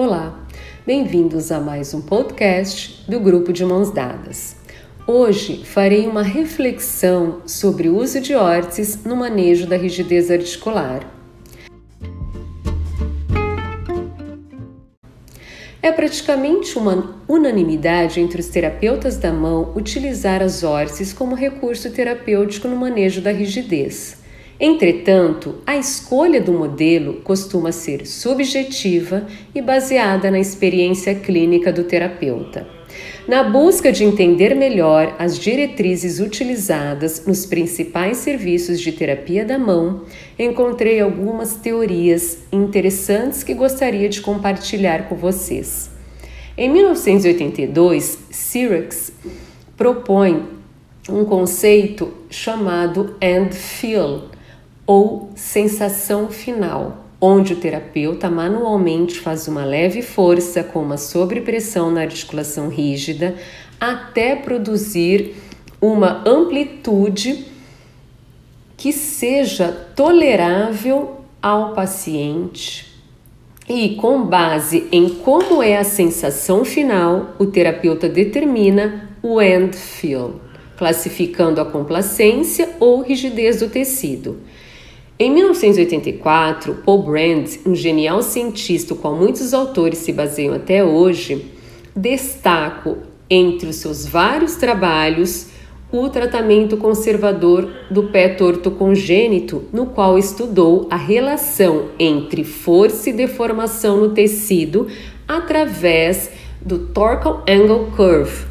Olá, bem-vindos a mais um podcast do Grupo de Mãos Dadas. Hoje farei uma reflexão sobre o uso de órteses no manejo da rigidez articular. É praticamente uma unanimidade entre os terapeutas da mão utilizar as órteses como recurso terapêutico no manejo da rigidez. Entretanto, a escolha do modelo costuma ser subjetiva e baseada na experiência clínica do terapeuta. Na busca de entender melhor as diretrizes utilizadas nos principais serviços de terapia da mão, encontrei algumas teorias interessantes que gostaria de compartilhar com vocês. Em 1982, Sirix propõe um conceito chamado end feel ou sensação final, onde o terapeuta manualmente faz uma leve força com uma sobrepressão na articulação rígida até produzir uma amplitude que seja tolerável ao paciente. E com base em como é a sensação final, o terapeuta determina o end feel, classificando a complacência ou rigidez do tecido. Em 1984, Paul Brand, um genial cientista qual muitos autores se baseiam até hoje, destaca entre os seus vários trabalhos o tratamento conservador do pé torto congênito, no qual estudou a relação entre força e deformação no tecido através do Torque Angle Curve,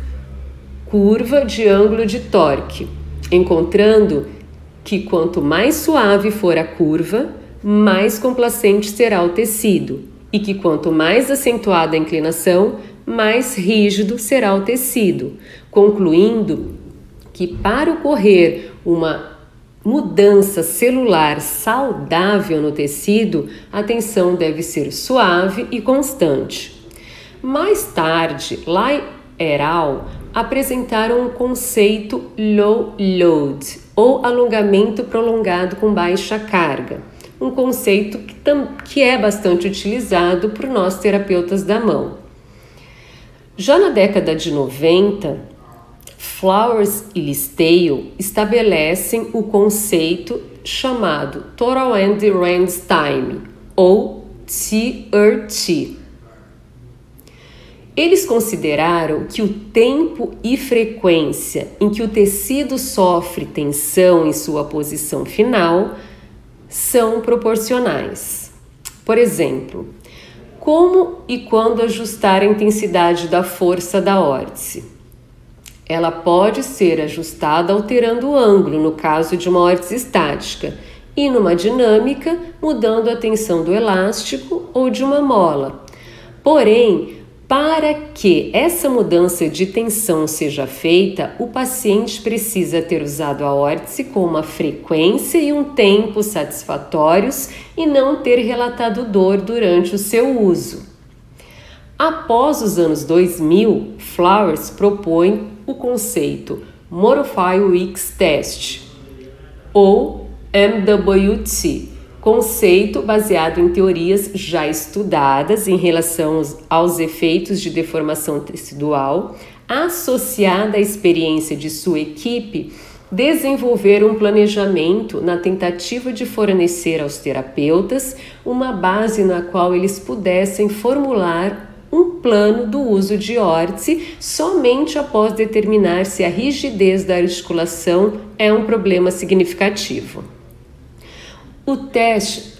curva de ângulo de torque, encontrando que quanto mais suave for a curva, mais complacente será o tecido, e que quanto mais acentuada a inclinação, mais rígido será o tecido, concluindo que para ocorrer uma mudança celular saudável no tecido, a tensão deve ser suave e constante. Mais tarde, Lai et al. Apresentaram o conceito low load, ou alongamento prolongado com baixa carga, um conceito que, que é bastante utilizado por nós terapeutas da mão. Já na década de 90, Flowers e Listeio estabelecem o conceito chamado Total End Range Time, ou TRT, eles consideraram que o tempo e frequência em que o tecido sofre tensão em sua posição final são proporcionais. Por exemplo, como e quando ajustar a intensidade da força da órtice? Ela pode ser ajustada alterando o ângulo no caso de uma órtice estática e numa dinâmica mudando a tensão do elástico ou de uma mola. Porém, para que essa mudança de tensão seja feita, o paciente precisa ter usado a órtese com uma frequência e um tempo satisfatórios e não ter relatado dor durante o seu uso. Após os anos 2000, Flowers propõe o conceito Modify Weeks Test, ou MWT, conceito baseado em teorias já estudadas em relação aos efeitos de deformação tecidual, associada à experiência de sua equipe, desenvolver um planejamento na tentativa de fornecer aos terapeutas uma base na qual eles pudessem formular um plano do uso de órtese somente após determinar se a rigidez da articulação é um problema significativo. O teste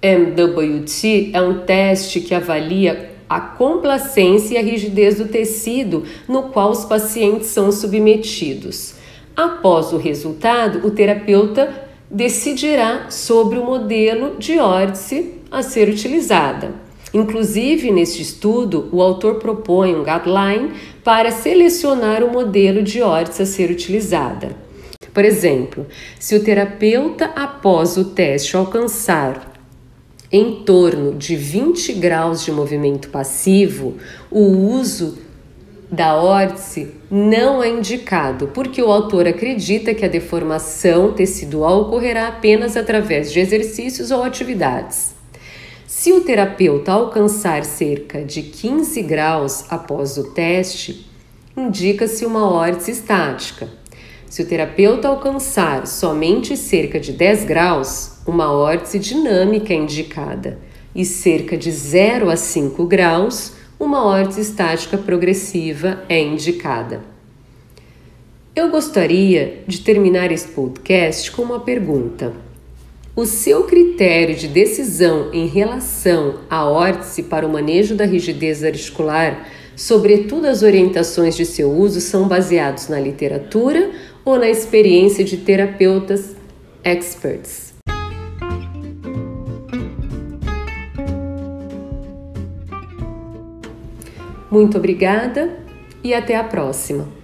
MWT é um teste que avalia a complacência e a rigidez do tecido no qual os pacientes são submetidos. Após o resultado, o terapeuta decidirá sobre o modelo de órtese a ser utilizada. Inclusive, neste estudo, o autor propõe um guideline para selecionar o modelo de órtese a ser utilizada. Por exemplo, se o terapeuta, após o teste, alcançar em torno de 20 graus de movimento passivo, o uso da órtese não é indicado, porque o autor acredita que a deformação tecidual ocorrerá apenas através de exercícios ou atividades. Se o terapeuta alcançar cerca de 15 graus após o teste, indica-se uma órtese estática. Se o terapeuta alcançar somente cerca de 10 graus, uma órtese dinâmica é indicada, e cerca de 0 a 5 graus, uma órtese estática progressiva é indicada. Eu gostaria de terminar esse podcast com uma pergunta. O seu critério de decisão em relação à órtese para o manejo da rigidez articular, sobretudo as orientações de seu uso, são baseados na literatura ou na experiência de terapeutas experts? Muito obrigada e até a próxima!